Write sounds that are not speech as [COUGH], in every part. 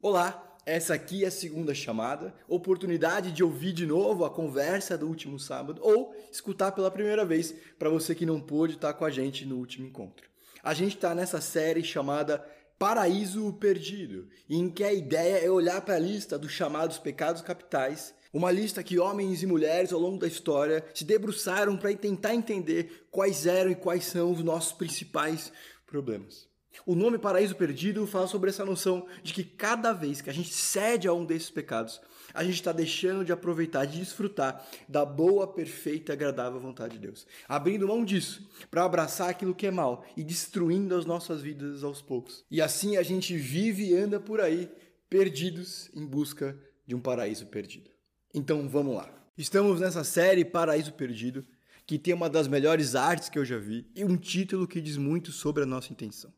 Olá, essa aqui é a segunda chamada, oportunidade de ouvir de novo a conversa do último sábado ou escutar pela primeira vez para você que não pôde estar com a gente no último encontro. A gente está nessa série chamada Paraíso Perdido, em que a ideia é olhar para a lista dos chamados pecados capitais, uma lista que homens e mulheres ao longo da história se debruçaram para tentar entender quais eram e quais são os nossos principais problemas. O nome Paraíso Perdido fala sobre essa noção de que cada vez que a gente cede a um desses pecados, a gente está deixando de aproveitar, de desfrutar da boa, perfeita e agradável vontade de Deus. Abrindo mão disso para abraçar aquilo que é mal e destruindo as nossas vidas aos poucos. E assim a gente vive e anda por aí, perdidos em busca de um paraíso perdido. Então vamos lá. Estamos nessa série Paraíso Perdido, que tem uma das melhores artes que eu já vi e um título que diz muito sobre a nossa intenção.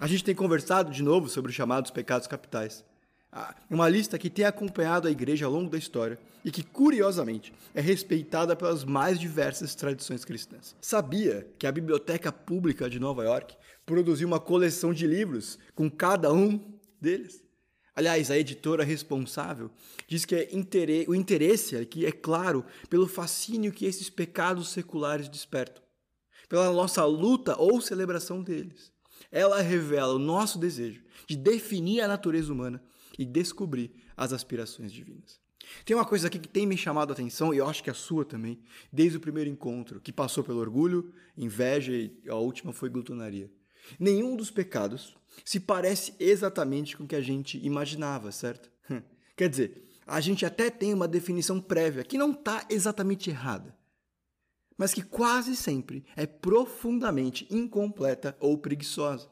A gente tem conversado de novo sobre os chamados pecados capitais. Ah, uma lista que tem acompanhado a igreja ao longo da história e que, curiosamente, é respeitada pelas mais diversas tradições cristãs. Sabia que a Biblioteca Pública de Nova York produziu uma coleção de livros com cada um deles? Aliás, a editora responsável diz que é o interesse aqui é claro pelo fascínio que esses pecados seculares despertam, pela nossa luta ou celebração deles ela revela o nosso desejo de definir a natureza humana e descobrir as aspirações divinas. Tem uma coisa aqui que tem me chamado a atenção, e eu acho que a sua também, desde o primeiro encontro, que passou pelo orgulho, inveja e a última foi glutonaria. Nenhum dos pecados se parece exatamente com o que a gente imaginava, certo? [LAUGHS] Quer dizer, a gente até tem uma definição prévia que não está exatamente errada mas que quase sempre é profundamente incompleta ou preguiçosa.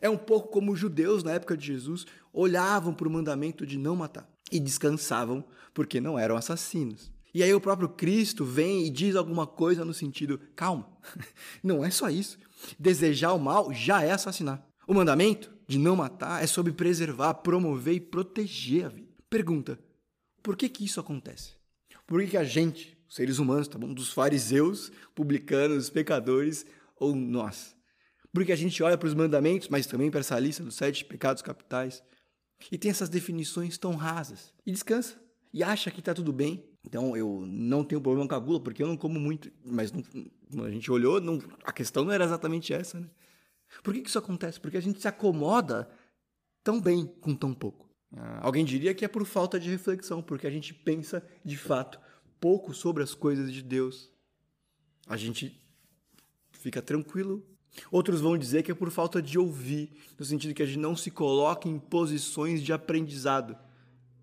É um pouco como os judeus na época de Jesus olhavam para o mandamento de não matar e descansavam porque não eram assassinos. E aí o próprio Cristo vem e diz alguma coisa no sentido: calma, [LAUGHS] não é só isso. Desejar o mal já é assassinar. O mandamento de não matar é sobre preservar, promover e proteger a vida. Pergunta: por que, que isso acontece? Por que, que a gente, seres humanos, tá bom? Dos fariseus, publicanos, pecadores ou nós. Porque a gente olha para os mandamentos, mas também para essa lista dos sete pecados capitais e tem essas definições tão rasas e descansa e acha que está tudo bem. Então eu não tenho problema com a gula porque eu não como muito, mas não, a gente olhou, não, a questão não era exatamente essa, né? Por que, que isso acontece? Porque a gente se acomoda tão bem com tão pouco. Ah, alguém diria que é por falta de reflexão, porque a gente pensa de fato pouco sobre as coisas de Deus. A gente fica tranquilo. Outros vão dizer que é por falta de ouvir, no sentido que a gente não se coloca em posições de aprendizado.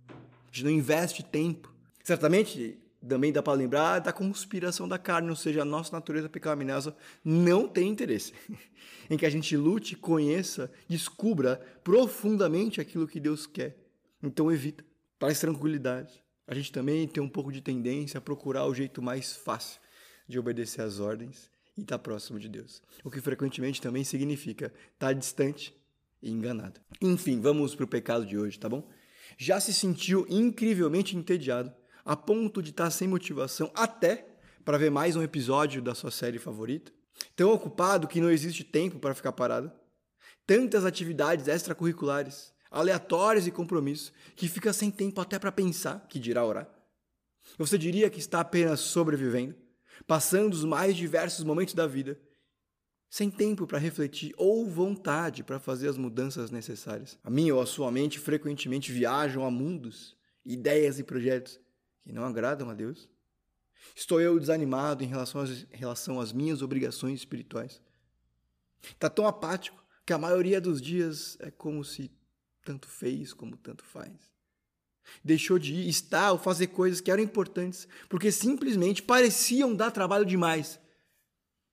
A gente não investe tempo. Certamente, também dá para lembrar da conspiração da carne, ou seja, a nossa natureza pecaminosa não tem interesse [LAUGHS] em que a gente lute, conheça, descubra profundamente aquilo que Deus quer. Então evita, traz tranquilidade a gente também tem um pouco de tendência a procurar o jeito mais fácil de obedecer às ordens e estar tá próximo de Deus. O que frequentemente também significa estar tá distante e enganado. Enfim, vamos para o pecado de hoje, tá bom? Já se sentiu incrivelmente entediado, a ponto de estar sem motivação até para ver mais um episódio da sua série favorita? Tão ocupado que não existe tempo para ficar parado? Tantas atividades extracurriculares, aleatórios e compromissos, que fica sem tempo até para pensar, que dirá orar. Você diria que está apenas sobrevivendo, passando os mais diversos momentos da vida, sem tempo para refletir ou vontade para fazer as mudanças necessárias. A minha ou a sua mente frequentemente viajam a mundos, ideias e projetos que não agradam a Deus. Estou eu desanimado em relação às, em relação às minhas obrigações espirituais. Está tão apático que a maioria dos dias é como se tanto fez como tanto faz. Deixou de ir, estar ou fazer coisas que eram importantes, porque simplesmente pareciam dar trabalho demais.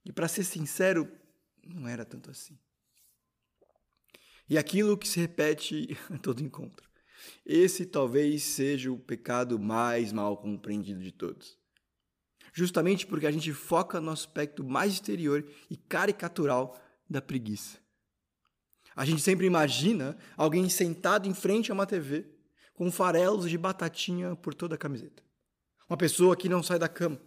E para ser sincero, não era tanto assim. E aquilo que se repete [LAUGHS] a todo encontro. Esse talvez seja o pecado mais mal compreendido de todos. Justamente porque a gente foca no aspecto mais exterior e caricatural da preguiça. A gente sempre imagina alguém sentado em frente a uma TV com farelos de batatinha por toda a camiseta. Uma pessoa que não sai da cama,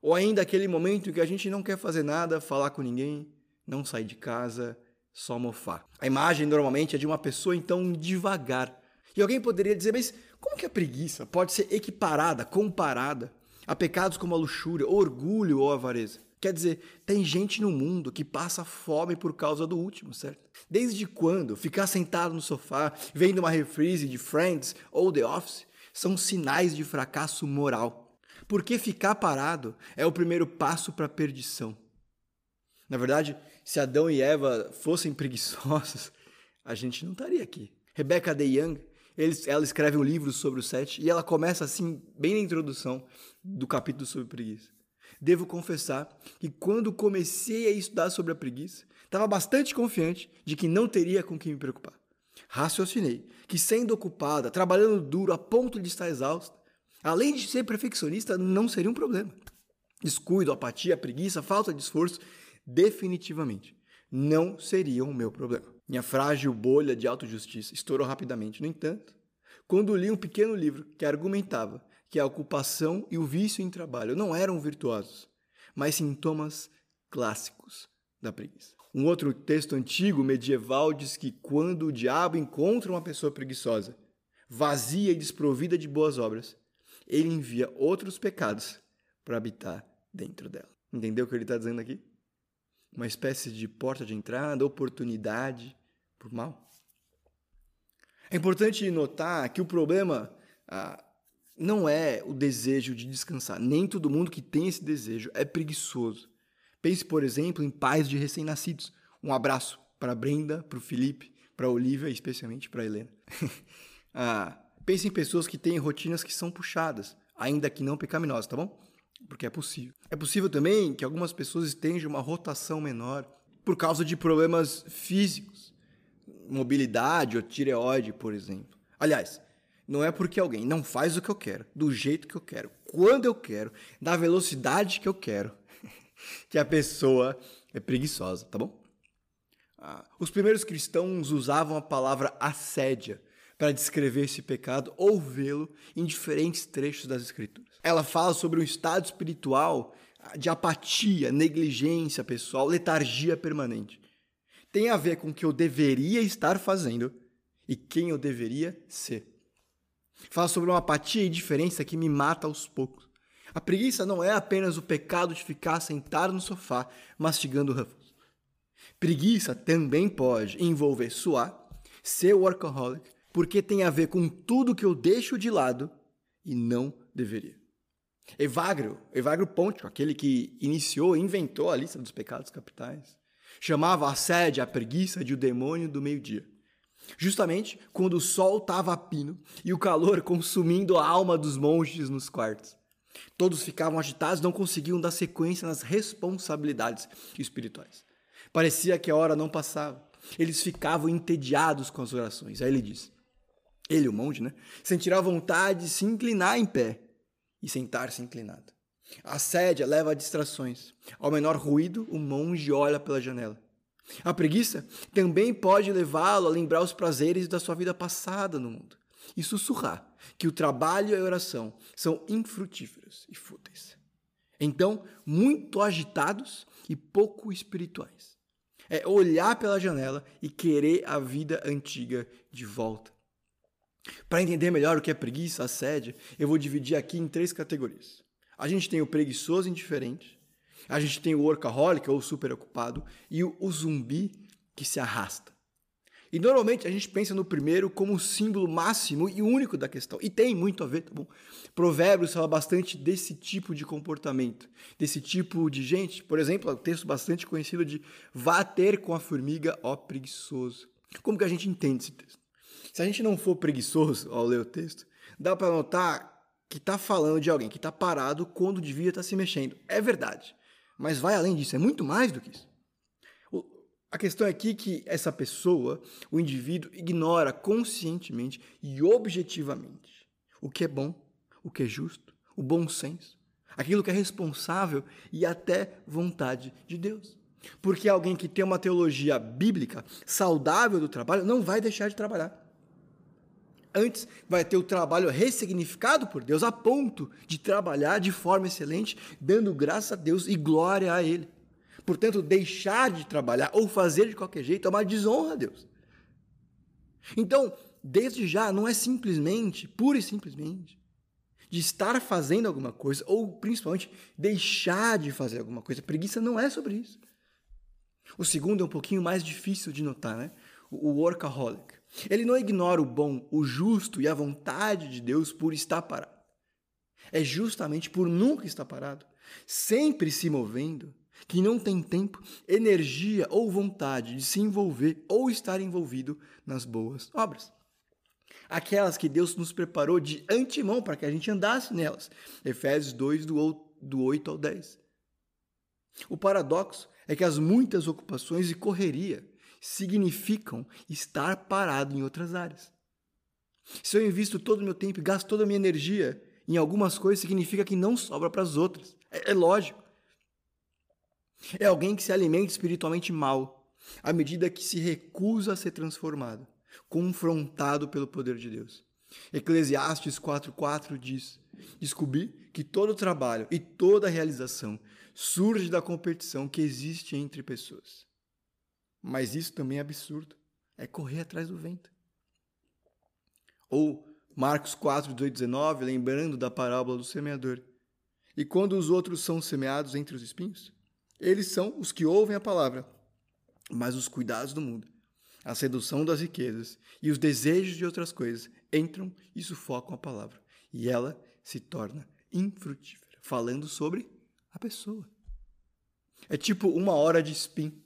Ou ainda aquele momento em que a gente não quer fazer nada, falar com ninguém, não sair de casa, só mofar. A imagem normalmente é de uma pessoa então devagar. E alguém poderia dizer, mas como que a preguiça pode ser equiparada, comparada a pecados como a luxúria, orgulho ou avareza? Quer dizer, tem gente no mundo que passa fome por causa do último, certo? Desde quando ficar sentado no sofá, vendo uma reprise de Friends ou The Office, são sinais de fracasso moral? Porque ficar parado é o primeiro passo para a perdição. Na verdade, se Adão e Eva fossem preguiçosos, [LAUGHS] a gente não estaria aqui. Rebecca De Young, ela escreve um livro sobre o sete e ela começa assim, bem na introdução do capítulo sobre preguiça. Devo confessar que quando comecei a estudar sobre a preguiça, estava bastante confiante de que não teria com quem me preocupar. Raciocinei que, sendo ocupada, trabalhando duro a ponto de estar exausta, além de ser perfeccionista, não seria um problema. Descuido, apatia, preguiça, falta de esforço, definitivamente não seriam o meu problema. Minha frágil bolha de autojustiça estourou rapidamente. No entanto, quando li um pequeno livro que argumentava que a ocupação e o vício em trabalho não eram virtuosos, mas sintomas clássicos da preguiça. Um outro texto antigo medieval diz que quando o diabo encontra uma pessoa preguiçosa, vazia e desprovida de boas obras, ele envia outros pecados para habitar dentro dela. Entendeu o que ele está dizendo aqui? Uma espécie de porta de entrada, oportunidade o mal. É importante notar que o problema ah, não é o desejo de descansar. Nem todo mundo que tem esse desejo é preguiçoso. Pense, por exemplo, em pais de recém-nascidos. Um abraço para Brenda, para o Felipe, para a Olivia e especialmente para a Helena. [LAUGHS] ah, pense em pessoas que têm rotinas que são puxadas, ainda que não pecaminosas, tá bom? Porque é possível. É possível também que algumas pessoas estejam uma rotação menor por causa de problemas físicos, mobilidade ou tireoide, por exemplo. Aliás, não é porque alguém não faz o que eu quero, do jeito que eu quero, quando eu quero, da velocidade que eu quero, [LAUGHS] que a pessoa é preguiçosa, tá bom? Ah, os primeiros cristãos usavam a palavra assédia para descrever esse pecado ou vê-lo em diferentes trechos das Escrituras. Ela fala sobre um estado espiritual de apatia, negligência pessoal, letargia permanente. Tem a ver com o que eu deveria estar fazendo e quem eu deveria ser. Fala sobre uma apatia e indiferença que me mata aos poucos. A preguiça não é apenas o pecado de ficar sentado no sofá mastigando Ruffles. Preguiça também pode envolver suar, ser workaholic, porque tem a ver com tudo que eu deixo de lado e não deveria. Evagrio, Evagrio Ponte, aquele que iniciou, inventou a lista dos pecados capitais, chamava a sede, a preguiça de o demônio do meio-dia. Justamente quando o sol estava a pino e o calor consumindo a alma dos monges nos quartos. Todos ficavam agitados, não conseguiam dar sequência nas responsabilidades espirituais. Parecia que a hora não passava. Eles ficavam entediados com as orações. Aí ele diz: ele, o monge, né? Sentirá vontade de se inclinar em pé e sentar-se inclinado. A sédia leva a distrações. Ao menor ruído, o monge olha pela janela. A preguiça também pode levá-lo a lembrar os prazeres da sua vida passada no mundo e sussurrar que o trabalho e a oração são infrutíferos e fúteis. Então, muito agitados e pouco espirituais. É olhar pela janela e querer a vida antiga de volta. Para entender melhor o que é preguiça, assédio, eu vou dividir aqui em três categorias. A gente tem o preguiçoso indiferente, a gente tem o workaholic ou super ocupado e o, o zumbi que se arrasta. E normalmente a gente pensa no primeiro como o símbolo máximo e único da questão. E tem muito a ver, tá bom? Provérbios fala bastante desse tipo de comportamento, desse tipo de gente. Por exemplo, o um texto bastante conhecido de vá ter com a formiga, ó preguiçoso. Como que a gente entende esse texto? Se a gente não for preguiçoso ao ler o texto, dá para notar que está falando de alguém que está parado quando devia estar tá se mexendo. É verdade. Mas vai além disso, é muito mais do que isso. A questão é aqui que essa pessoa, o indivíduo, ignora conscientemente e objetivamente o que é bom, o que é justo, o bom senso, aquilo que é responsável e até vontade de Deus. Porque alguém que tem uma teologia bíblica saudável do trabalho não vai deixar de trabalhar. Antes, vai ter o trabalho ressignificado por Deus, a ponto de trabalhar de forma excelente, dando graça a Deus e glória a Ele. Portanto, deixar de trabalhar ou fazer de qualquer jeito é uma desonra a Deus. Então, desde já, não é simplesmente, pura e simplesmente, de estar fazendo alguma coisa, ou principalmente deixar de fazer alguma coisa. Preguiça não é sobre isso. O segundo é um pouquinho mais difícil de notar, né? O workaholic. Ele não ignora o bom, o justo e a vontade de Deus por estar parado. É justamente por nunca estar parado, sempre se movendo, que não tem tempo, energia ou vontade de se envolver ou estar envolvido nas boas obras. Aquelas que Deus nos preparou de antemão para que a gente andasse nelas. Efésios 2, do 8 ao 10. O paradoxo é que as muitas ocupações e correria significam estar parado em outras áreas. Se eu invisto todo o meu tempo e gasto toda a minha energia em algumas coisas, significa que não sobra para as outras. É, é lógico. É alguém que se alimenta espiritualmente mal, à medida que se recusa a ser transformado, confrontado pelo poder de Deus. Eclesiastes 4,4 diz: Descobri que todo trabalho e toda realização surge da competição que existe entre pessoas. Mas isso também é absurdo. É correr atrás do vento. Ou Marcos 4, 18, 19, lembrando da parábola do semeador. E quando os outros são semeados entre os espinhos, eles são os que ouvem a palavra, mas os cuidados do mundo, a sedução das riquezas e os desejos de outras coisas entram e sufocam a palavra, e ela se torna infrutífera, falando sobre a pessoa. É tipo uma hora de spin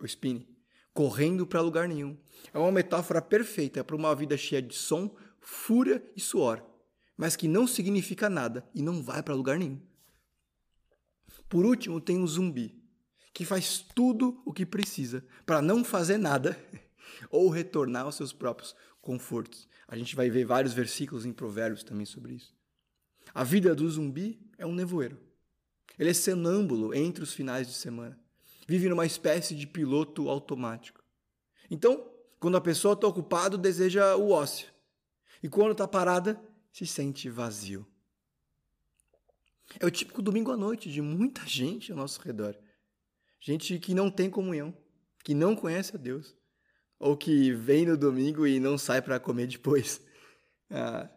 o spinning, correndo para lugar nenhum. É uma metáfora perfeita para uma vida cheia de som, fúria e suor, mas que não significa nada e não vai para lugar nenhum. Por último, tem o zumbi, que faz tudo o que precisa para não fazer nada [LAUGHS] ou retornar aos seus próprios confortos. A gente vai ver vários versículos em Provérbios também sobre isso. A vida do zumbi é um nevoeiro. Ele é sonâmbulo entre os finais de semana vive numa espécie de piloto automático. Então, quando a pessoa está ocupada, deseja o ócio. E quando está parada, se sente vazio. É o típico domingo à noite de muita [LAUGHS] gente ao nosso redor. Gente que não tem comunhão, que não conhece a Deus, ou que vem no domingo e não sai para comer depois. [LAUGHS] Ah,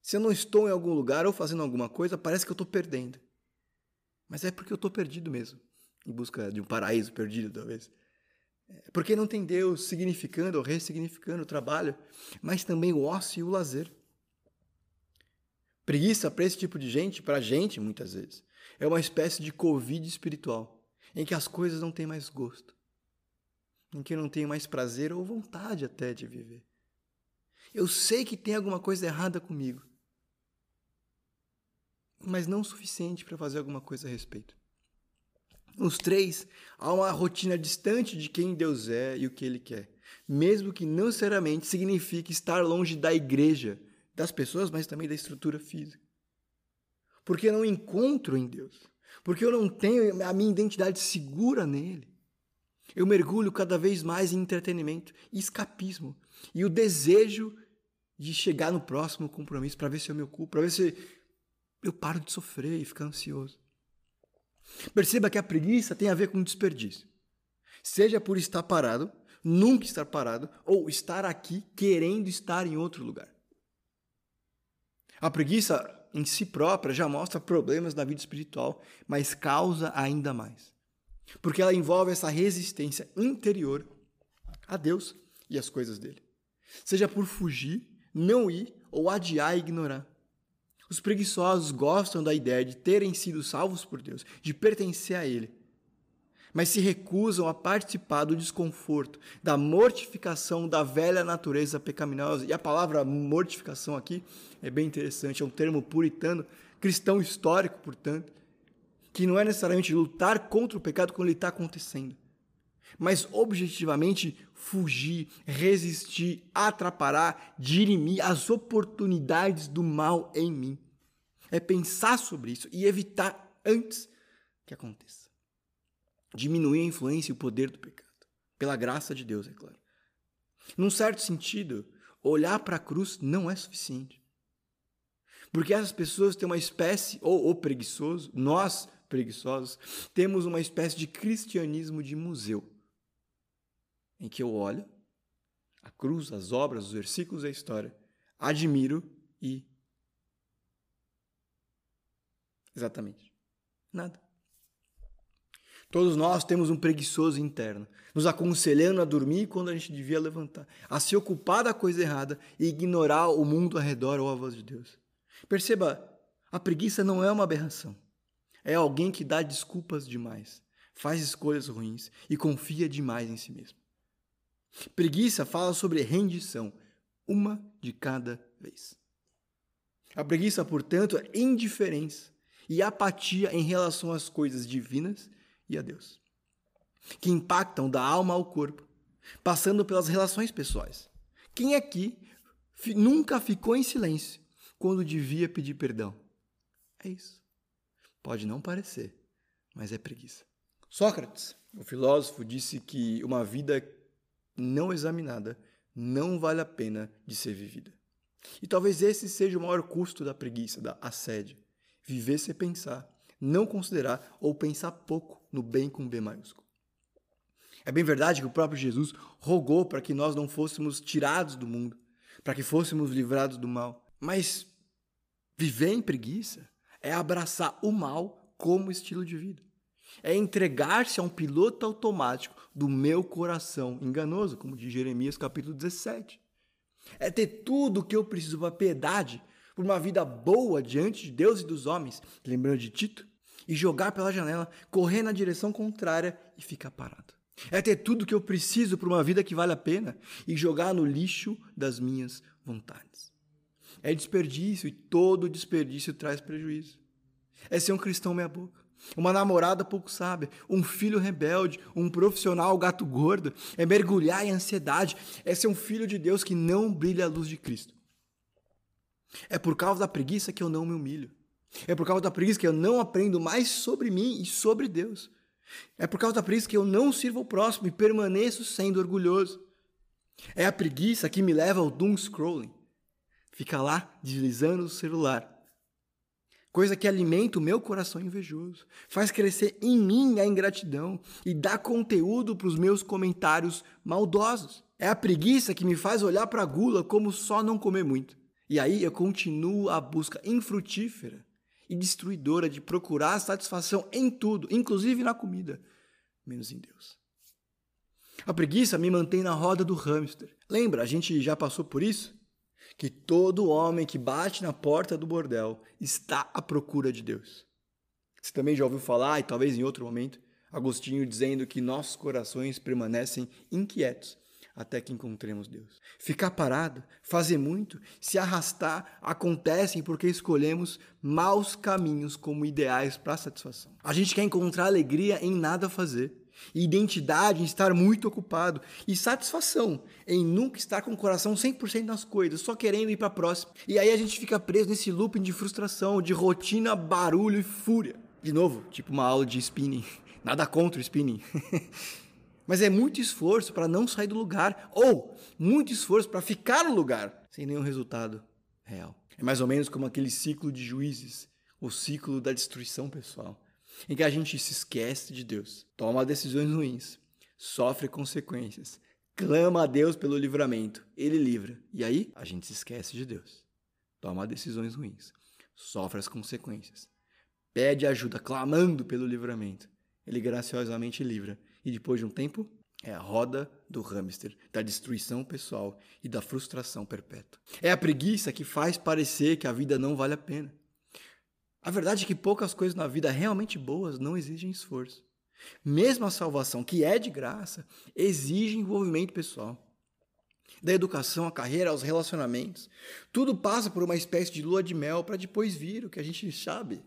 se eu não estou em algum lugar ou fazendo alguma coisa, parece que eu estou perdendo. Mas é porque eu estou perdido mesmo em busca de um paraíso perdido, talvez. É, porque não tem Deus significando ou ressignificando o trabalho, mas também o ócio e o lazer. Preguiça para esse tipo de gente, para a gente muitas vezes, é uma espécie de covid espiritual, em que as coisas não têm mais gosto, em que eu não tenho mais prazer ou vontade até de viver. Eu sei que tem alguma coisa errada comigo, mas não o suficiente para fazer alguma coisa a respeito. Nos três, há uma rotina distante de quem Deus é e o que Ele quer, mesmo que não necessariamente signifique estar longe da igreja, das pessoas, mas também da estrutura física. Porque eu não encontro em Deus, porque eu não tenho a minha identidade segura nele. Eu mergulho cada vez mais em entretenimento escapismo e o desejo de chegar no próximo compromisso para ver se eu me ocupo, para ver se eu paro de sofrer e ficar ansioso. Perceba que a preguiça tem a ver com desperdício. Seja por estar parado, nunca estar parado, ou estar aqui querendo estar em outro lugar. A preguiça em si própria já mostra problemas na vida espiritual, mas causa ainda mais. Porque ela envolve essa resistência interior a Deus e as coisas dele. Seja por fugir, não ir ou adiar e ignorar. Os preguiçosos gostam da ideia de terem sido salvos por Deus, de pertencer a Ele, mas se recusam a participar do desconforto, da mortificação da velha natureza pecaminosa. E a palavra mortificação aqui é bem interessante, é um termo puritano, cristão histórico, portanto, que não é necessariamente lutar contra o pecado quando ele está acontecendo, mas objetivamente fugir, resistir, atrapalhar, dirimir as oportunidades do mal em mim. É pensar sobre isso e evitar antes que aconteça. Diminuir a influência e o poder do pecado. Pela graça de Deus, é claro. Num certo sentido, olhar para a cruz não é suficiente. Porque essas pessoas têm uma espécie, ou o preguiçoso, nós preguiçosos, temos uma espécie de cristianismo de museu, em que eu olho a cruz, as obras, os versículos da história, admiro e. Exatamente. Nada. Todos nós temos um preguiçoso interno, nos aconselhando a dormir quando a gente devia levantar, a se ocupar da coisa errada e ignorar o mundo ao redor ou a voz de Deus. Perceba, a preguiça não é uma aberração. É alguém que dá desculpas demais, faz escolhas ruins e confia demais em si mesmo. Preguiça fala sobre rendição, uma de cada vez. A preguiça, portanto, é indiferença e apatia em relação às coisas divinas e a Deus, que impactam da alma ao corpo, passando pelas relações pessoais. Quem aqui nunca ficou em silêncio quando devia pedir perdão? É isso. Pode não parecer, mas é preguiça. Sócrates, o filósofo, disse que uma vida não examinada não vale a pena de ser vivida. E talvez esse seja o maior custo da preguiça, da assédio. Viver sem pensar, não considerar ou pensar pouco no bem com B maiúsculo. É bem verdade que o próprio Jesus rogou para que nós não fôssemos tirados do mundo, para que fôssemos livrados do mal. Mas viver em preguiça é abraçar o mal como estilo de vida. É entregar-se a um piloto automático do meu coração enganoso, como diz Jeremias capítulo 17. É ter tudo o que eu preciso para piedade, por uma vida boa diante de Deus e dos homens, lembrando de Tito, e jogar pela janela, correr na direção contrária e ficar parado. É ter tudo o que eu preciso para uma vida que vale a pena e jogar no lixo das minhas vontades. É desperdício e todo desperdício traz prejuízo. É ser um cristão meia-boca uma namorada pouco sábia, um filho rebelde, um profissional gato gordo, é mergulhar em ansiedade, é ser um filho de Deus que não brilha a luz de Cristo. É por causa da preguiça que eu não me humilho. É por causa da preguiça que eu não aprendo mais sobre mim e sobre Deus. É por causa da preguiça que eu não sirvo ao próximo e permaneço sendo orgulhoso. É a preguiça que me leva ao doom scrolling. Fica lá deslizando o celular, coisa que alimenta o meu coração invejoso, faz crescer em mim a ingratidão e dá conteúdo para os meus comentários maldosos. É a preguiça que me faz olhar para a gula como só não comer muito. E aí eu continuo a busca infrutífera e destruidora de procurar satisfação em tudo, inclusive na comida, menos em Deus. A preguiça me mantém na roda do hamster. Lembra, a gente já passou por isso? Que todo homem que bate na porta do bordel está à procura de Deus. Você também já ouviu falar, e talvez em outro momento, Agostinho dizendo que nossos corações permanecem inquietos até que encontremos Deus. Ficar parado, fazer muito, se arrastar, acontecem porque escolhemos maus caminhos como ideais para a satisfação. A gente quer encontrar alegria em nada fazer identidade em estar muito ocupado e satisfação em nunca estar com o coração 100% nas coisas, só querendo ir para a próxima. E aí a gente fica preso nesse looping de frustração, de rotina, barulho e fúria. De novo, tipo uma aula de spinning. [LAUGHS] Nada contra o spinning. [LAUGHS] Mas é muito esforço para não sair do lugar ou muito esforço para ficar no lugar sem nenhum resultado real. É mais ou menos como aquele ciclo de juízes, o ciclo da destruição pessoal em que a gente se esquece de Deus, toma decisões ruins, sofre consequências, clama a Deus pelo livramento, ele livra. E aí a gente se esquece de Deus, toma decisões ruins, sofre as consequências, pede ajuda clamando pelo livramento, ele graciosamente livra. E depois de um tempo, é a roda do hamster, da destruição pessoal e da frustração perpétua. É a preguiça que faz parecer que a vida não vale a pena. A verdade é que poucas coisas na vida realmente boas não exigem esforço. Mesmo a salvação, que é de graça, exige envolvimento pessoal. Da educação, à carreira, aos relacionamentos. Tudo passa por uma espécie de lua de mel para depois vir o que a gente sabe,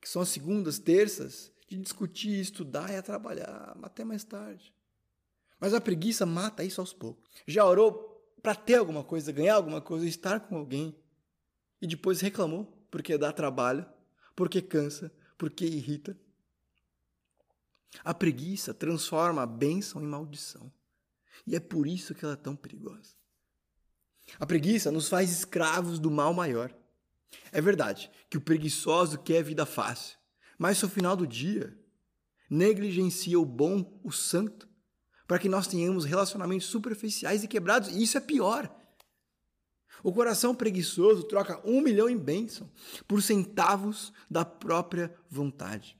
que são as segundas, terças, de discutir, estudar e trabalhar até mais tarde. Mas a preguiça mata isso aos poucos. Já orou para ter alguma coisa, ganhar alguma coisa, estar com alguém e depois reclamou porque dá trabalho porque cansa, porque irrita. A preguiça transforma a bênção em maldição. E é por isso que ela é tão perigosa. A preguiça nos faz escravos do mal maior. É verdade que o preguiçoso quer vida fácil, mas no final do dia negligencia o bom, o santo, para que nós tenhamos relacionamentos superficiais e quebrados, e isso é pior. O coração preguiçoso troca um milhão em bênção por centavos da própria vontade.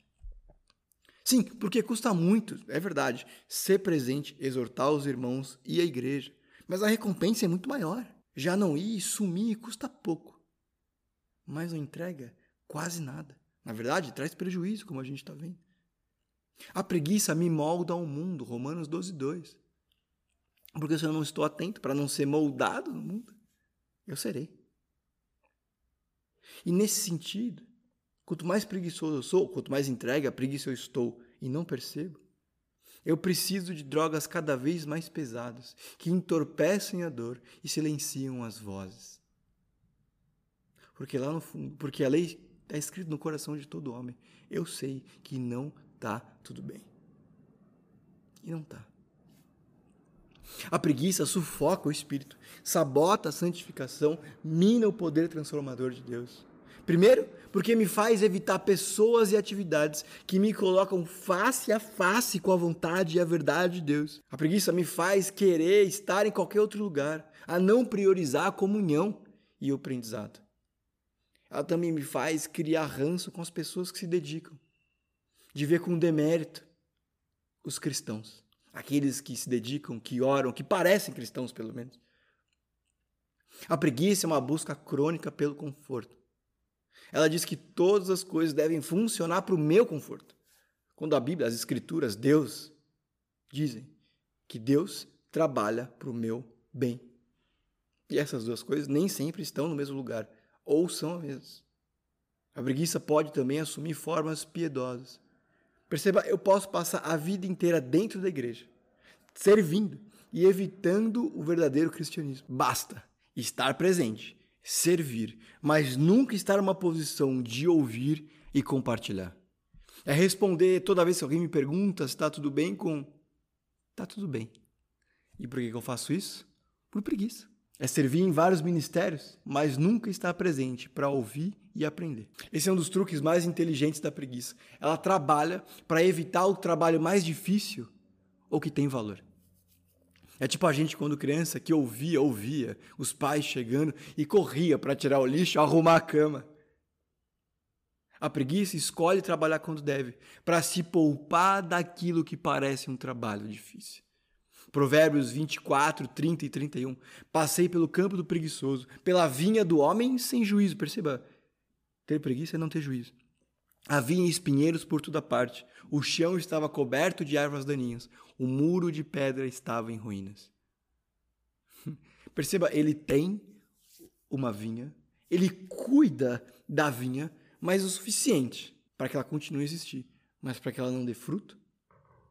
Sim, porque custa muito, é verdade, ser presente, exortar os irmãos e a igreja. Mas a recompensa é muito maior. Já não ir e sumir custa pouco. Mas não entrega quase nada. Na verdade, traz prejuízo, como a gente está vendo. A preguiça me molda ao mundo, Romanos 12, 2. Porque se eu não estou atento para não ser moldado no mundo, eu serei. E nesse sentido, Quanto mais preguiçoso eu sou, quanto mais entregue a preguiça eu estou e não percebo, eu preciso de drogas cada vez mais pesadas, que entorpecem a dor e silenciam as vozes. Porque lá no fundo, porque a lei está escrita no coração de todo homem, eu sei que não está tudo bem. E não está. A preguiça sufoca o espírito, sabota a santificação, mina o poder transformador de Deus. Primeiro, porque me faz evitar pessoas e atividades que me colocam face a face com a vontade e a verdade de Deus. A preguiça me faz querer estar em qualquer outro lugar, a não priorizar a comunhão e o aprendizado. Ela também me faz criar ranço com as pessoas que se dedicam, de ver com demérito os cristãos, aqueles que se dedicam, que oram, que parecem cristãos pelo menos. A preguiça é uma busca crônica pelo conforto ela diz que todas as coisas devem funcionar para o meu conforto. Quando a Bíblia, as Escrituras, Deus dizem que Deus trabalha para o meu bem. E essas duas coisas nem sempre estão no mesmo lugar, ou são as mesmas. A preguiça pode também assumir formas piedosas. Perceba, eu posso passar a vida inteira dentro da igreja, servindo e evitando o verdadeiro cristianismo. Basta estar presente servir, mas nunca estar numa posição de ouvir e compartilhar. É responder toda vez que alguém me pergunta se está tudo bem com está tudo bem. E por que eu faço isso? Por preguiça. É servir em vários ministérios, mas nunca estar presente para ouvir e aprender. Esse é um dos truques mais inteligentes da preguiça. Ela trabalha para evitar o trabalho mais difícil ou que tem valor. É tipo a gente quando criança que ouvia, ouvia os pais chegando e corria para tirar o lixo, arrumar a cama. A preguiça escolhe trabalhar quando deve, para se poupar daquilo que parece um trabalho difícil. Provérbios 24, 30 e 31. Passei pelo campo do preguiçoso, pela vinha do homem sem juízo. Perceba, ter preguiça é não ter juízo. Havia espinheiros por toda parte. O chão estava coberto de ervas daninhas. O muro de pedra estava em ruínas. [LAUGHS] Perceba, ele tem uma vinha, ele cuida da vinha, mas o suficiente para que ela continue a existir, mas para que ela não dê fruto,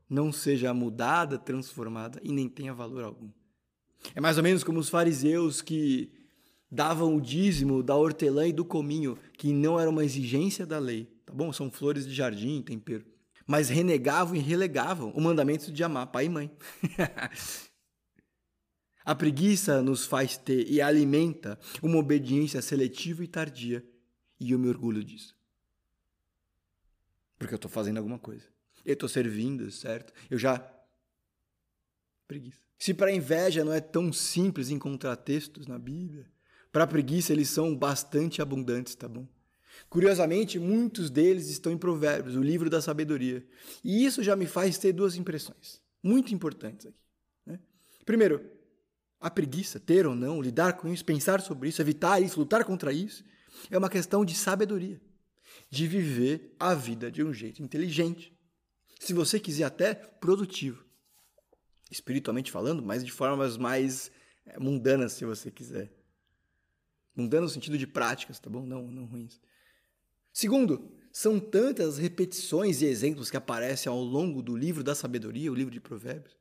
não seja mudada, transformada e nem tenha valor algum. É mais ou menos como os fariseus que davam o dízimo da hortelã e do cominho, que não era uma exigência da lei, tá bom? São flores de jardim, tempero. Mas renegavam e relegavam o mandamento de amar pai e mãe. [LAUGHS] A preguiça nos faz ter e alimenta uma obediência seletiva e tardia, e eu me orgulho disso. Porque eu estou fazendo alguma coisa. Eu estou servindo, certo? Eu já. Preguiça. Se para inveja não é tão simples encontrar textos na Bíblia, para preguiça eles são bastante abundantes, tá bom? Curiosamente, muitos deles estão em Provérbios, o livro da sabedoria. E isso já me faz ter duas impressões muito importantes aqui. Né? Primeiro, a preguiça, ter ou não, lidar com isso, pensar sobre isso, evitar isso, lutar contra isso, é uma questão de sabedoria, de viver a vida de um jeito inteligente. Se você quiser, até produtivo. Espiritualmente falando, mas de formas mais eh, mundanas, se você quiser. Mundano no sentido de práticas, tá bom? Não, não ruins. Segundo, são tantas repetições e exemplos que aparecem ao longo do livro da sabedoria, o livro de Provérbios,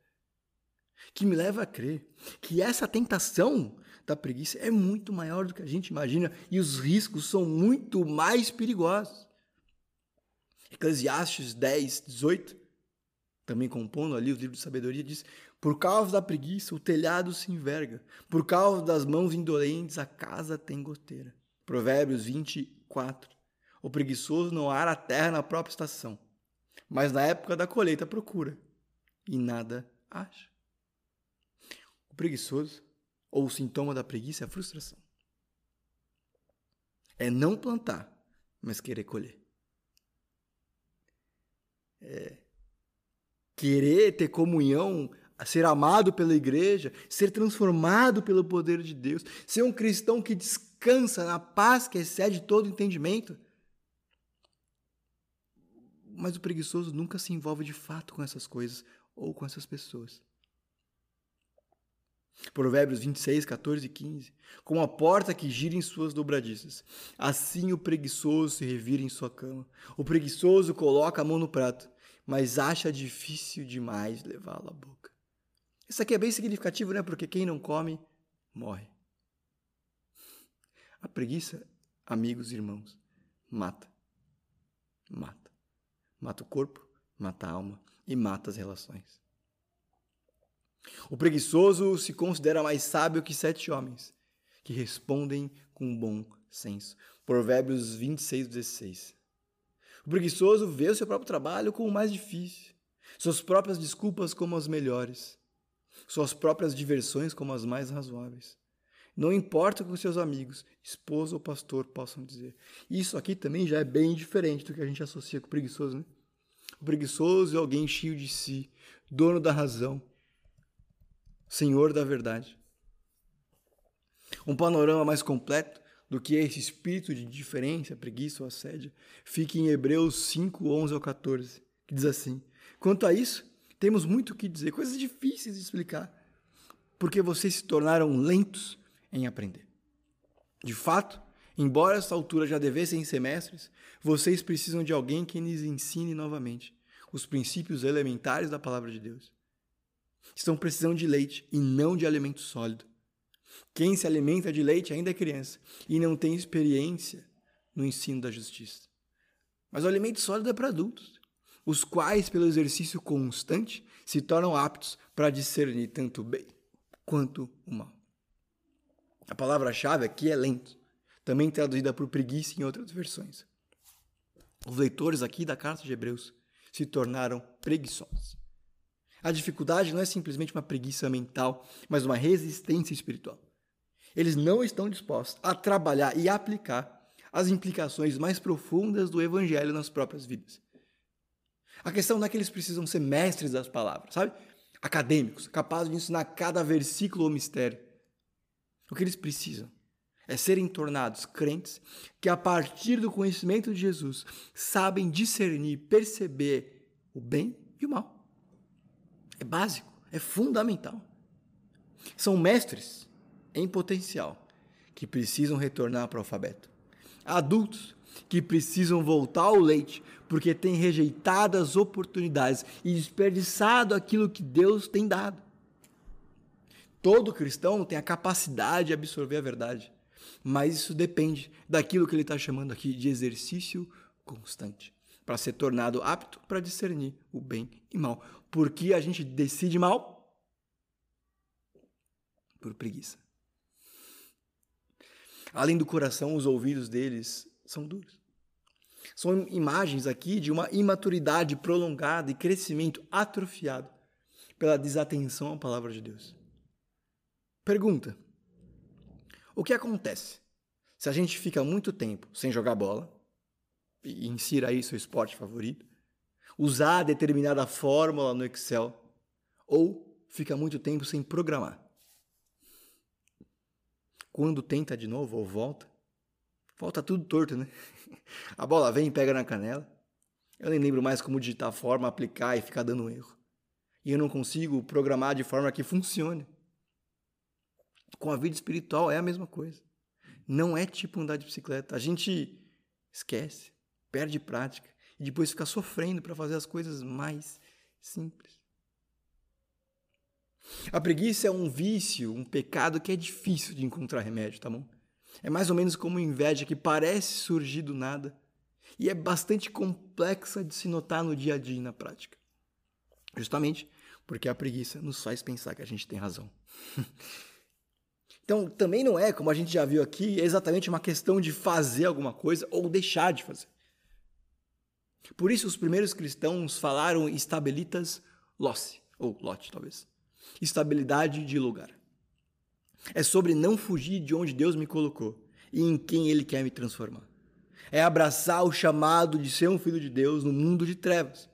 que me leva a crer que essa tentação da preguiça é muito maior do que a gente imagina e os riscos são muito mais perigosos. Eclesiastes 10, 18 também compondo ali os livros de sabedoria, diz: Por causa da preguiça, o telhado se enverga, por causa das mãos indolentes, a casa tem goteira. Provérbios 24. O preguiçoso não ara a terra na própria estação, mas na época da colheita procura e nada acha. O preguiçoso, ou o sintoma da preguiça, é a frustração. É não plantar, mas querer colher. É querer ter comunhão, ser amado pela igreja, ser transformado pelo poder de Deus, ser um cristão que descansa na paz que excede todo entendimento. Mas o preguiçoso nunca se envolve de fato com essas coisas ou com essas pessoas. Provérbios 26, 14 e 15. Como a porta que gira em suas dobradiças, assim o preguiçoso se revira em sua cama. O preguiçoso coloca a mão no prato, mas acha difícil demais levá-lo à boca. Isso aqui é bem significativo, né? Porque quem não come, morre. A preguiça, amigos e irmãos, mata. Mata. Mata o corpo, mata a alma e mata as relações. O preguiçoso se considera mais sábio que sete homens, que respondem com bom senso. Provérbios 26, 16. O preguiçoso vê o seu próprio trabalho como o mais difícil, suas próprias desculpas como as melhores, suas próprias diversões como as mais razoáveis. Não importa o que os seus amigos, esposa ou pastor possam dizer. Isso aqui também já é bem diferente do que a gente associa com o preguiçoso, né? O preguiçoso é alguém cheio de si, dono da razão, senhor da verdade. Um panorama mais completo do que esse espírito de diferença, preguiça ou assédio, fica em Hebreus 5, 11 ao 14, que diz assim: Quanto a isso, temos muito o que dizer, coisas difíceis de explicar, porque vocês se tornaram lentos em aprender. De fato, embora essa altura já devessem ser mestres, vocês precisam de alguém que lhes ensine novamente os princípios elementares da palavra de Deus. Estão precisando de leite e não de alimento sólido. Quem se alimenta de leite ainda é criança e não tem experiência no ensino da justiça. Mas o alimento sólido é para adultos, os quais, pelo exercício constante, se tornam aptos para discernir tanto o bem quanto o mal. A palavra-chave aqui é lento, também traduzida por preguiça em outras versões. Os leitores aqui da carta de Hebreus se tornaram preguiçosos. A dificuldade não é simplesmente uma preguiça mental, mas uma resistência espiritual. Eles não estão dispostos a trabalhar e aplicar as implicações mais profundas do evangelho nas próprias vidas. A questão não é que eles precisam ser mestres das palavras, sabe? Acadêmicos, capazes de ensinar cada versículo ou mistério. O que eles precisam é serem tornados crentes que, a partir do conhecimento de Jesus, sabem discernir, perceber o bem e o mal. É básico, é fundamental. São mestres em potencial que precisam retornar para o alfabeto. Adultos que precisam voltar ao leite porque têm rejeitado as oportunidades e desperdiçado aquilo que Deus tem dado. Todo cristão tem a capacidade de absorver a verdade, mas isso depende daquilo que ele está chamando aqui de exercício constante para ser tornado apto para discernir o bem e mal. Porque a gente decide mal por preguiça. Além do coração, os ouvidos deles são duros. São imagens aqui de uma imaturidade prolongada e crescimento atrofiado pela desatenção à palavra de Deus. Pergunta: O que acontece se a gente fica muito tempo sem jogar bola, insira aí seu esporte favorito, usar determinada fórmula no Excel ou fica muito tempo sem programar. Quando tenta de novo ou volta, volta tudo torto, né? [LAUGHS] A bola vem e pega na canela. Eu nem lembro mais como digitar a forma, aplicar e ficar dando erro. E eu não consigo programar de forma que funcione. Com a vida espiritual é a mesma coisa. Não é tipo andar de bicicleta. A gente esquece perde prática e depois fica sofrendo para fazer as coisas mais simples. A preguiça é um vício, um pecado que é difícil de encontrar remédio, tá bom? É mais ou menos como inveja que parece surgir do nada e é bastante complexa de se notar no dia a dia e na prática. Justamente porque a preguiça nos faz pensar que a gente tem razão. [LAUGHS] então, também não é, como a gente já viu aqui, exatamente uma questão de fazer alguma coisa ou deixar de fazer. Por isso, os primeiros cristãos falaram estabilitas losse, ou lote, talvez. Estabilidade de lugar. É sobre não fugir de onde Deus me colocou e em quem Ele quer me transformar. É abraçar o chamado de ser um filho de Deus no mundo de trevas.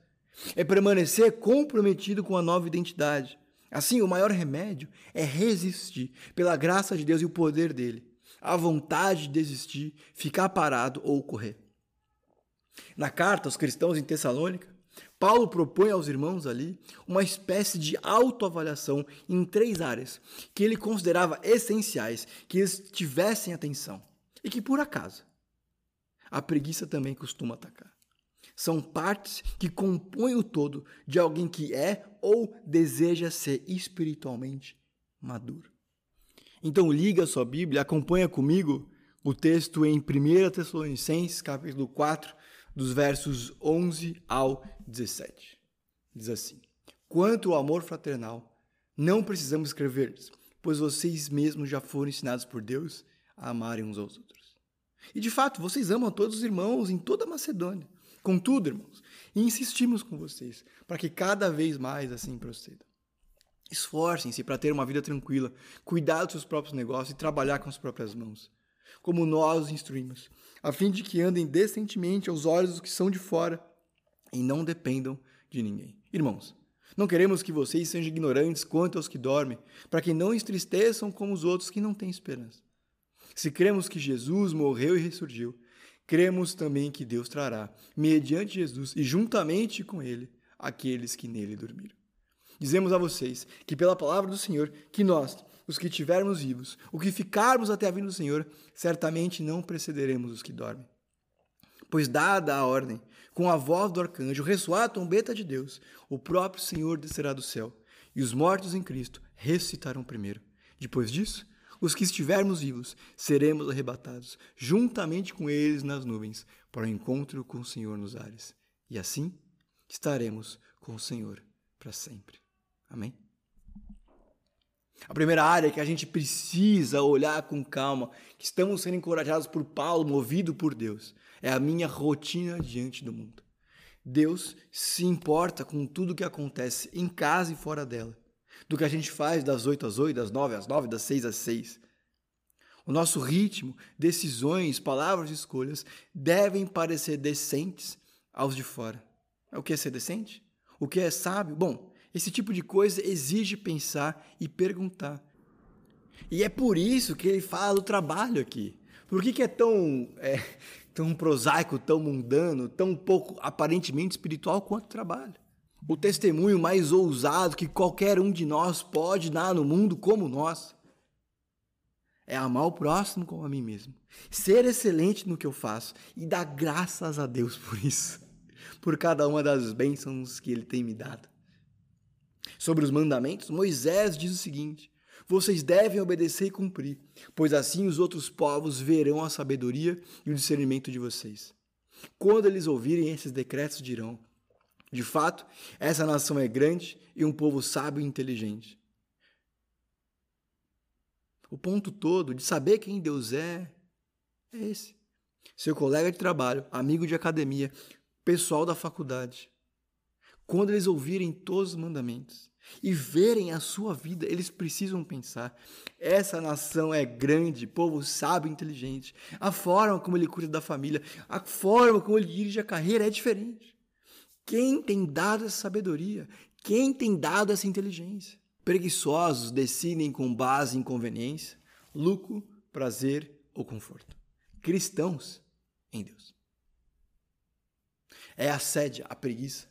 É permanecer comprometido com a nova identidade. Assim, o maior remédio é resistir pela graça de Deus e o poder dele. A vontade de desistir, ficar parado ou correr. Na carta aos cristãos em Tessalônica, Paulo propõe aos irmãos ali uma espécie de autoavaliação em três áreas que ele considerava essenciais que eles tivessem atenção e que, por acaso, a preguiça também costuma atacar. São partes que compõem o todo de alguém que é ou deseja ser espiritualmente maduro. Então liga a sua Bíblia, acompanha comigo o texto em 1 Tessalonicenses, capítulo 4, dos versos 11 ao 17. Diz assim: Quanto ao amor fraternal, não precisamos escrever-lhes, pois vocês mesmos já foram ensinados por Deus a amarem uns aos outros. E de fato, vocês amam todos os irmãos em toda a Macedônia. Contudo, irmãos, insistimos com vocês para que cada vez mais assim procedam. Esforcem-se para ter uma vida tranquila, cuidar dos seus próprios negócios e trabalhar com as próprias mãos, como nós os instruímos, a fim de que andem decentemente aos olhos dos que são de fora e não dependam de ninguém. Irmãos, não queremos que vocês sejam ignorantes quanto aos que dormem, para que não entristeçam como os outros que não têm esperança. Se cremos que Jesus morreu e ressurgiu, cremos também que Deus trará, mediante Jesus e juntamente com ele, aqueles que nele dormiram. Dizemos a vocês que, pela palavra do Senhor, que nós, os que estivermos vivos, o que ficarmos até a vinda do Senhor, certamente não precederemos os que dormem. Pois, dada a ordem, com a voz do arcanjo, ressoar a trombeta de Deus, o próprio Senhor descerá do céu, e os mortos em Cristo ressuscitarão primeiro. Depois disso, os que estivermos vivos seremos arrebatados, juntamente com eles nas nuvens, para o encontro com o Senhor nos ares. E assim estaremos com o Senhor para sempre. Amém? A primeira área que a gente precisa olhar com calma, que estamos sendo encorajados por Paulo, movido por Deus, é a minha rotina diante do mundo. Deus se importa com tudo que acontece em casa e fora dela, do que a gente faz das 8 às 8, das 9 às 9, das 6 às 6. O nosso ritmo, decisões, palavras e escolhas devem parecer decentes aos de fora. É o que é ser decente? O que é sábio? Bom, esse tipo de coisa exige pensar e perguntar. E é por isso que ele fala do trabalho aqui. Por que, que é tão é, tão prosaico, tão mundano, tão pouco aparentemente espiritual quanto o trabalho. O testemunho mais ousado que qualquer um de nós pode dar no mundo como nós é amar o próximo como a mim mesmo, ser excelente no que eu faço e dar graças a Deus por isso, por cada uma das bênçãos que Ele tem me dado. Sobre os mandamentos, Moisés diz o seguinte: vocês devem obedecer e cumprir, pois assim os outros povos verão a sabedoria e o discernimento de vocês. Quando eles ouvirem esses decretos, dirão: De fato, essa nação é grande e um povo sábio e inteligente. O ponto todo de saber quem Deus é é esse. Seu colega de trabalho, amigo de academia, pessoal da faculdade. Quando eles ouvirem todos os mandamentos, e verem a sua vida, eles precisam pensar: essa nação é grande, povo sábio e inteligente. A forma como ele cuida da família, a forma como ele dirige a carreira é diferente. Quem tem dado essa sabedoria? Quem tem dado essa inteligência? Preguiçosos decidem com base em conveniência, lucro, prazer ou conforto. Cristãos em Deus. É a sede, a preguiça,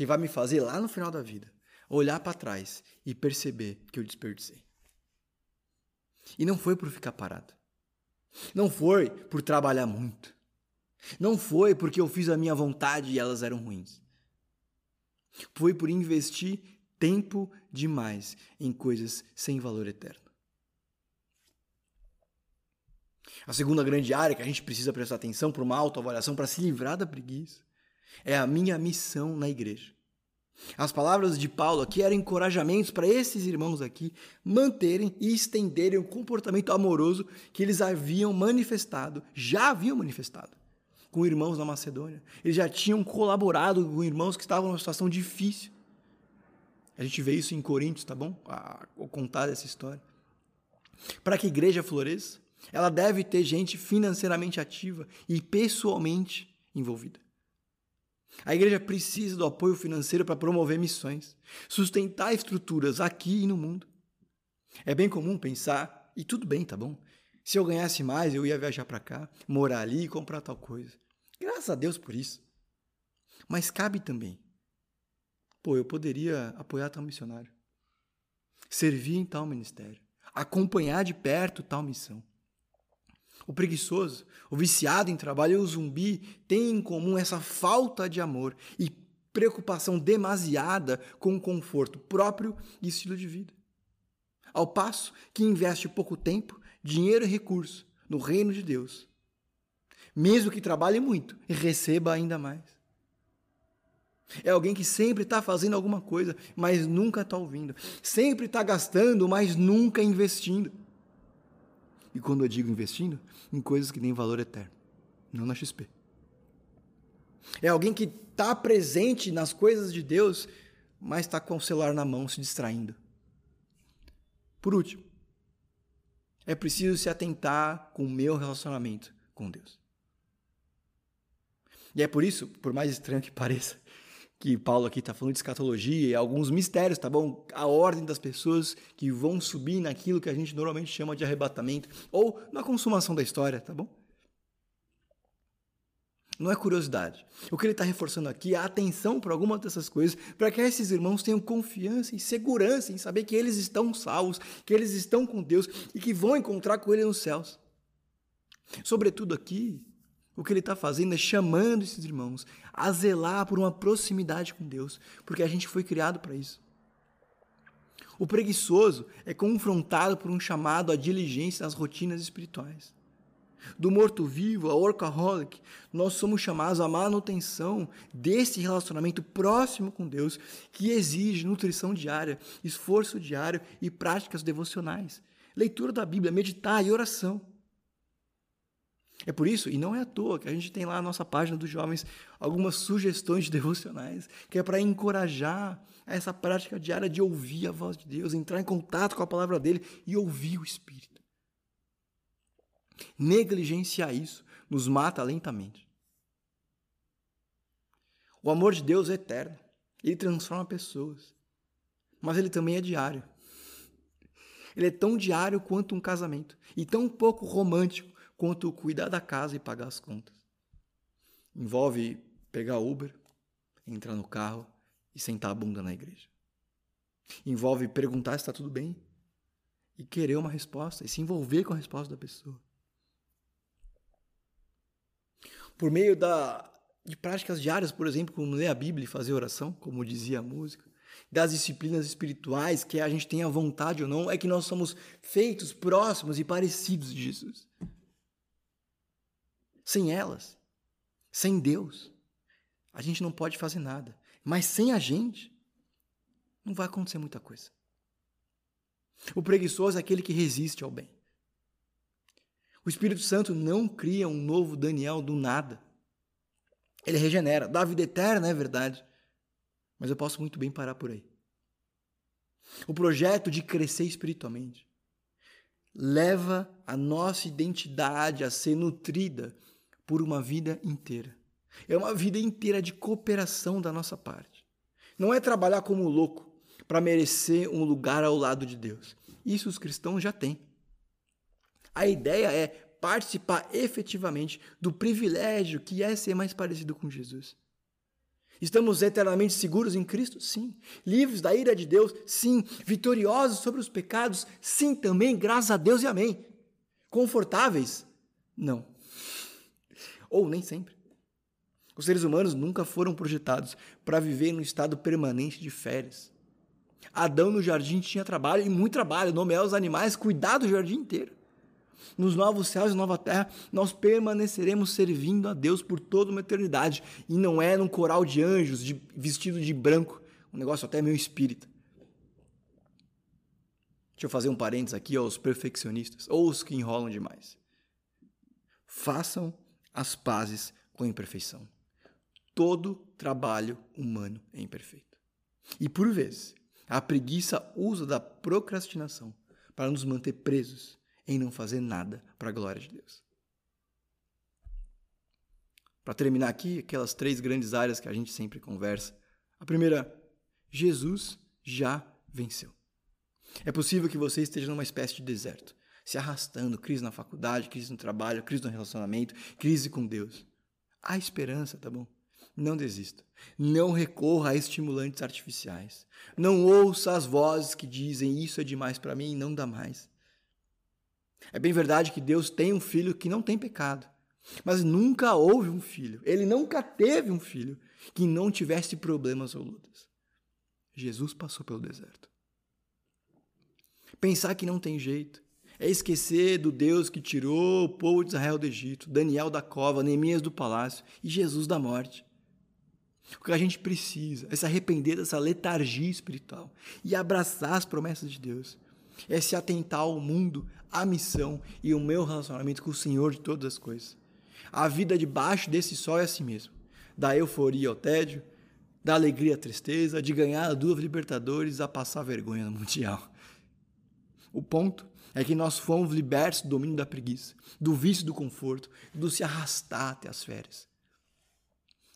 que vai me fazer lá no final da vida olhar para trás e perceber que eu desperdicei. E não foi por ficar parado. Não foi por trabalhar muito. Não foi porque eu fiz a minha vontade e elas eram ruins. Foi por investir tempo demais em coisas sem valor eterno. A segunda grande área que a gente precisa prestar atenção para uma autoavaliação, para se livrar da preguiça, é a minha missão na igreja. As palavras de Paulo aqui eram encorajamentos para esses irmãos aqui manterem e estenderem o comportamento amoroso que eles haviam manifestado, já haviam manifestado com irmãos na Macedônia. Eles já tinham colaborado com irmãos que estavam numa situação difícil. A gente vê isso em Coríntios, tá bom? A, a contar essa história. Para que a igreja floresça, ela deve ter gente financeiramente ativa e pessoalmente envolvida. A igreja precisa do apoio financeiro para promover missões, sustentar estruturas aqui e no mundo. É bem comum pensar, e tudo bem, tá bom? Se eu ganhasse mais, eu ia viajar para cá, morar ali e comprar tal coisa. Graças a Deus por isso. Mas cabe também. Pô, eu poderia apoiar tal missionário, servir em tal ministério, acompanhar de perto tal missão. O preguiçoso, o viciado em trabalho e o zumbi têm em comum essa falta de amor e preocupação demasiada com o conforto próprio e estilo de vida. Ao passo que investe pouco tempo, dinheiro e recurso no reino de Deus, mesmo que trabalhe muito e receba ainda mais. É alguém que sempre está fazendo alguma coisa, mas nunca está ouvindo. Sempre está gastando, mas nunca investindo. E quando eu digo investindo, em coisas que têm valor eterno, não na XP. É alguém que está presente nas coisas de Deus, mas está com o celular na mão se distraindo. Por último, é preciso se atentar com o meu relacionamento com Deus. E é por isso, por mais estranho que pareça, que Paulo aqui está falando de escatologia e alguns mistérios, tá bom? A ordem das pessoas que vão subir naquilo que a gente normalmente chama de arrebatamento ou na consumação da história, tá bom? Não é curiosidade. O que ele está reforçando aqui é a atenção para alguma dessas coisas, para que esses irmãos tenham confiança e segurança em saber que eles estão salvos, que eles estão com Deus e que vão encontrar com Ele nos céus. Sobretudo aqui, o que ele está fazendo é chamando esses irmãos a zelar por uma proximidade com Deus, porque a gente foi criado para isso. O preguiçoso é confrontado por um chamado à diligência nas rotinas espirituais. Do morto-vivo ao workaholic, nós somos chamados à manutenção desse relacionamento próximo com Deus, que exige nutrição diária, esforço diário e práticas devocionais. Leitura da Bíblia, meditar e oração. É por isso, e não é à toa, que a gente tem lá na nossa página dos jovens algumas sugestões devocionais, que é para encorajar essa prática diária de ouvir a voz de Deus, entrar em contato com a palavra dele e ouvir o Espírito. Negligenciar isso nos mata lentamente. O amor de Deus é eterno, ele transforma pessoas, mas ele também é diário. Ele é tão diário quanto um casamento e tão pouco romântico quanto cuidar da casa e pagar as contas. Envolve pegar Uber, entrar no carro e sentar a bunda na igreja. Envolve perguntar se está tudo bem e querer uma resposta e se envolver com a resposta da pessoa. Por meio da, de práticas diárias, por exemplo, como ler a Bíblia e fazer oração, como dizia a música, das disciplinas espirituais, que a gente tenha vontade ou não, é que nós somos feitos próximos e parecidos de Jesus. Sem elas, sem Deus, a gente não pode fazer nada. Mas sem a gente, não vai acontecer muita coisa. O preguiçoso é aquele que resiste ao bem. O Espírito Santo não cria um novo Daniel do nada. Ele regenera, dá vida eterna, é verdade. Mas eu posso muito bem parar por aí. O projeto de crescer espiritualmente leva a nossa identidade a ser nutrida por uma vida inteira. É uma vida inteira de cooperação da nossa parte. Não é trabalhar como louco para merecer um lugar ao lado de Deus. Isso os cristãos já têm. A ideia é participar efetivamente do privilégio que é ser mais parecido com Jesus. Estamos eternamente seguros em Cristo? Sim. Livres da ira de Deus? Sim. Vitoriosos sobre os pecados? Sim, também, graças a Deus e amém. Confortáveis? Não ou nem sempre. Os seres humanos nunca foram projetados para viver num estado permanente de férias. Adão no jardim tinha trabalho, e muito trabalho, nomear os animais, cuidar do jardim inteiro. Nos novos céus e nova terra, nós permaneceremos servindo a Deus por toda uma eternidade. E não é num coral de anjos de, vestido de branco, um negócio até meio espírita. Deixa eu fazer um parênteses aqui aos perfeccionistas, ou os que enrolam demais. Façam as pazes com a imperfeição. Todo trabalho humano é imperfeito. E por vezes, a preguiça usa da procrastinação para nos manter presos em não fazer nada para a glória de Deus. Para terminar aqui, aquelas três grandes áreas que a gente sempre conversa. A primeira, Jesus já venceu. É possível que você esteja numa espécie de deserto, se arrastando, crise na faculdade, crise no trabalho, crise no relacionamento, crise com Deus. Há esperança, tá bom? Não desista. Não recorra a estimulantes artificiais. Não ouça as vozes que dizem isso é demais para mim e não dá mais. É bem verdade que Deus tem um filho que não tem pecado, mas nunca houve um filho, ele nunca teve um filho que não tivesse problemas ou lutas. Jesus passou pelo deserto. Pensar que não tem jeito é esquecer do Deus que tirou o povo de Israel do Egito, Daniel da cova, Neemias do palácio e Jesus da morte. O que a gente precisa é se arrepender dessa letargia espiritual e abraçar as promessas de Deus. É se atentar ao mundo, à missão e o meu relacionamento com o Senhor de todas as coisas. A vida debaixo desse sol é assim mesmo. Da euforia ao tédio, da alegria à tristeza, de ganhar duas Libertadores a passar vergonha no Mundial. O ponto é que nós fomos libertos do domínio da preguiça, do vício do conforto, do se arrastar até as férias.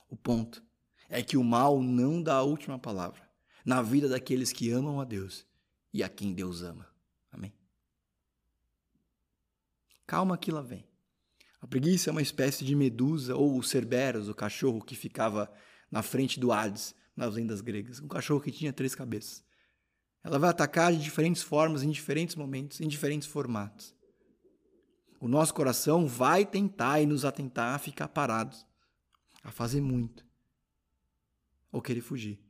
O ponto é que o mal não dá a última palavra na vida daqueles que amam a Deus e a quem Deus ama. Amém? Calma que lá vem. A preguiça é uma espécie de medusa ou o Cerberus, o cachorro que ficava na frente do Hades nas lendas gregas, um cachorro que tinha três cabeças. Ela vai atacar de diferentes formas, em diferentes momentos, em diferentes formatos. O nosso coração vai tentar e nos atentar a ficar parados, a fazer muito, ou querer fugir.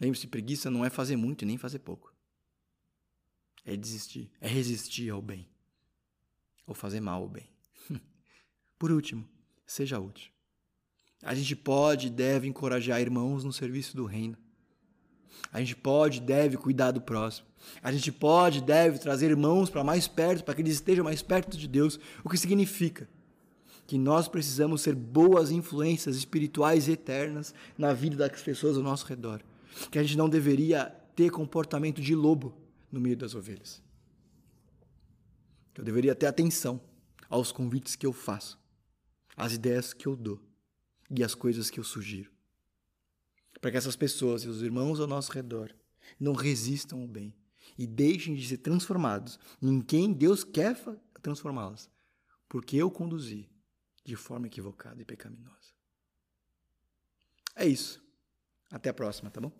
Lembre-se, preguiça não é fazer muito e nem fazer pouco. É desistir, é resistir ao bem, ou fazer mal ao bem. [LAUGHS] Por último, seja útil. A gente pode e deve encorajar irmãos no serviço do reino. A gente pode deve cuidar do próximo. A gente pode deve trazer irmãos para mais perto, para que eles estejam mais perto de Deus. O que significa que nós precisamos ser boas influências espirituais eternas na vida das pessoas ao nosso redor. Que a gente não deveria ter comportamento de lobo no meio das ovelhas. Que eu deveria ter atenção aos convites que eu faço, às ideias que eu dou e às coisas que eu sugiro para que essas pessoas e os irmãos ao nosso redor não resistam ao bem e deixem de ser transformados em quem Deus quer transformá-las, porque eu conduzi de forma equivocada e pecaminosa. É isso. Até a próxima, tá bom?